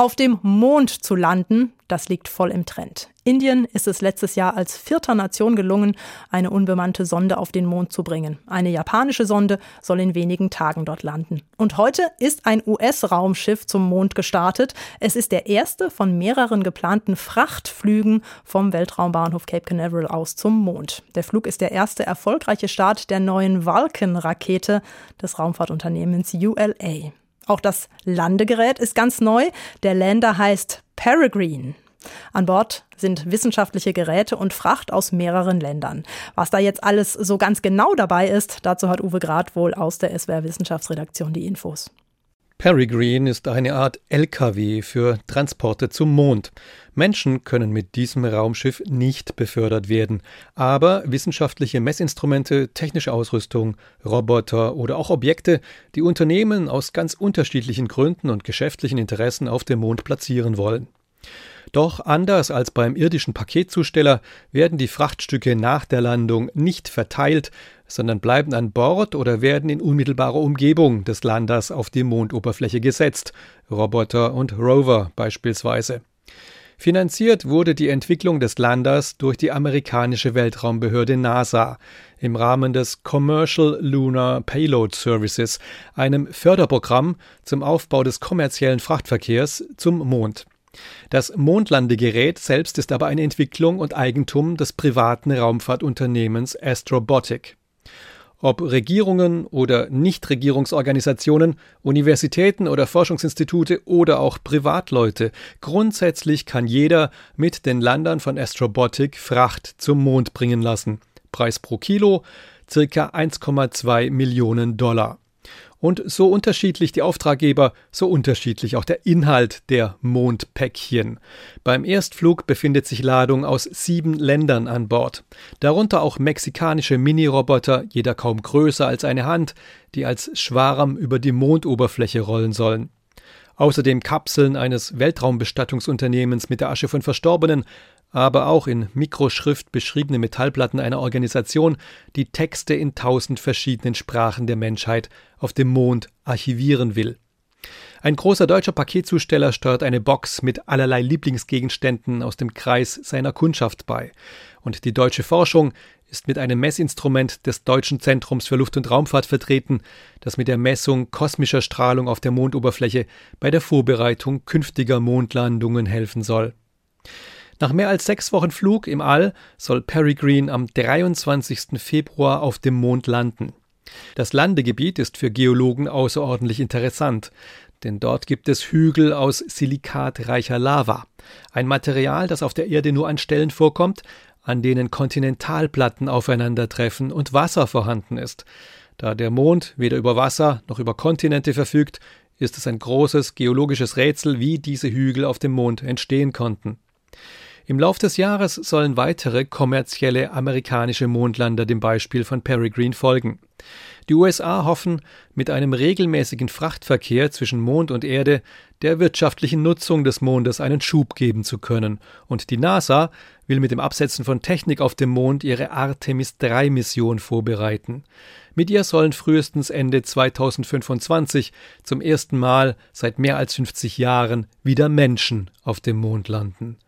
Auf dem Mond zu landen, das liegt voll im Trend. Indien ist es letztes Jahr als vierter Nation gelungen, eine unbemannte Sonde auf den Mond zu bringen. Eine japanische Sonde soll in wenigen Tagen dort landen. Und heute ist ein US-Raumschiff zum Mond gestartet. Es ist der erste von mehreren geplanten Frachtflügen vom Weltraumbahnhof Cape Canaveral aus zum Mond. Der Flug ist der erste erfolgreiche Start der neuen Vulcan-Rakete des Raumfahrtunternehmens ULA. Auch das Landegerät ist ganz neu. Der Lander heißt Peregrine. An Bord sind wissenschaftliche Geräte und Fracht aus mehreren Ländern. Was da jetzt alles so ganz genau dabei ist, dazu hat Uwe Grad wohl aus der SWR Wissenschaftsredaktion die Infos. Peregrine ist eine Art LKW für Transporte zum Mond. Menschen können mit diesem Raumschiff nicht befördert werden, aber wissenschaftliche Messinstrumente, technische Ausrüstung, Roboter oder auch Objekte, die Unternehmen aus ganz unterschiedlichen Gründen und geschäftlichen Interessen auf dem Mond platzieren wollen. Doch anders als beim irdischen Paketzusteller werden die Frachtstücke nach der Landung nicht verteilt, sondern bleiben an Bord oder werden in unmittelbarer Umgebung des Landers auf die Mondoberfläche gesetzt, Roboter und Rover beispielsweise. Finanziert wurde die Entwicklung des Landers durch die amerikanische Weltraumbehörde NASA im Rahmen des Commercial Lunar Payload Services, einem Förderprogramm zum Aufbau des kommerziellen Frachtverkehrs zum Mond. Das Mondlandegerät selbst ist aber eine Entwicklung und Eigentum des privaten Raumfahrtunternehmens Astrobotic. Ob Regierungen oder Nichtregierungsorganisationen, Universitäten oder Forschungsinstitute oder auch Privatleute, grundsätzlich kann jeder mit den Landern von Astrobotic Fracht zum Mond bringen lassen. Preis pro Kilo circa 1,2 Millionen Dollar. Und so unterschiedlich die Auftraggeber, so unterschiedlich auch der Inhalt der Mondpäckchen. Beim Erstflug befindet sich Ladung aus sieben Ländern an Bord. Darunter auch mexikanische Mini-Roboter, jeder kaum größer als eine Hand, die als Schwarm über die Mondoberfläche rollen sollen. Außerdem Kapseln eines Weltraumbestattungsunternehmens mit der Asche von Verstorbenen, aber auch in Mikroschrift beschriebene Metallplatten einer Organisation, die Texte in tausend verschiedenen Sprachen der Menschheit auf dem Mond archivieren will. Ein großer deutscher Paketzusteller steuert eine Box mit allerlei Lieblingsgegenständen aus dem Kreis seiner Kundschaft bei. Und die deutsche Forschung ist mit einem Messinstrument des Deutschen Zentrums für Luft- und Raumfahrt vertreten, das mit der Messung kosmischer Strahlung auf der Mondoberfläche bei der Vorbereitung künftiger Mondlandungen helfen soll. Nach mehr als sechs Wochen Flug im All soll Peregrine am 23. Februar auf dem Mond landen. Das Landegebiet ist für Geologen außerordentlich interessant, denn dort gibt es Hügel aus silikatreicher Lava, ein Material, das auf der Erde nur an Stellen vorkommt, an denen Kontinentalplatten aufeinandertreffen und Wasser vorhanden ist. Da der Mond weder über Wasser noch über Kontinente verfügt, ist es ein großes geologisches Rätsel, wie diese Hügel auf dem Mond entstehen konnten. Im Lauf des Jahres sollen weitere kommerzielle amerikanische Mondlander dem Beispiel von Peregrine folgen. Die USA hoffen, mit einem regelmäßigen Frachtverkehr zwischen Mond und Erde der wirtschaftlichen Nutzung des Mondes einen Schub geben zu können, und die NASA will mit dem Absetzen von Technik auf dem Mond ihre Artemis 3 Mission vorbereiten. Mit ihr sollen frühestens Ende 2025 zum ersten Mal seit mehr als 50 Jahren wieder Menschen auf dem Mond landen.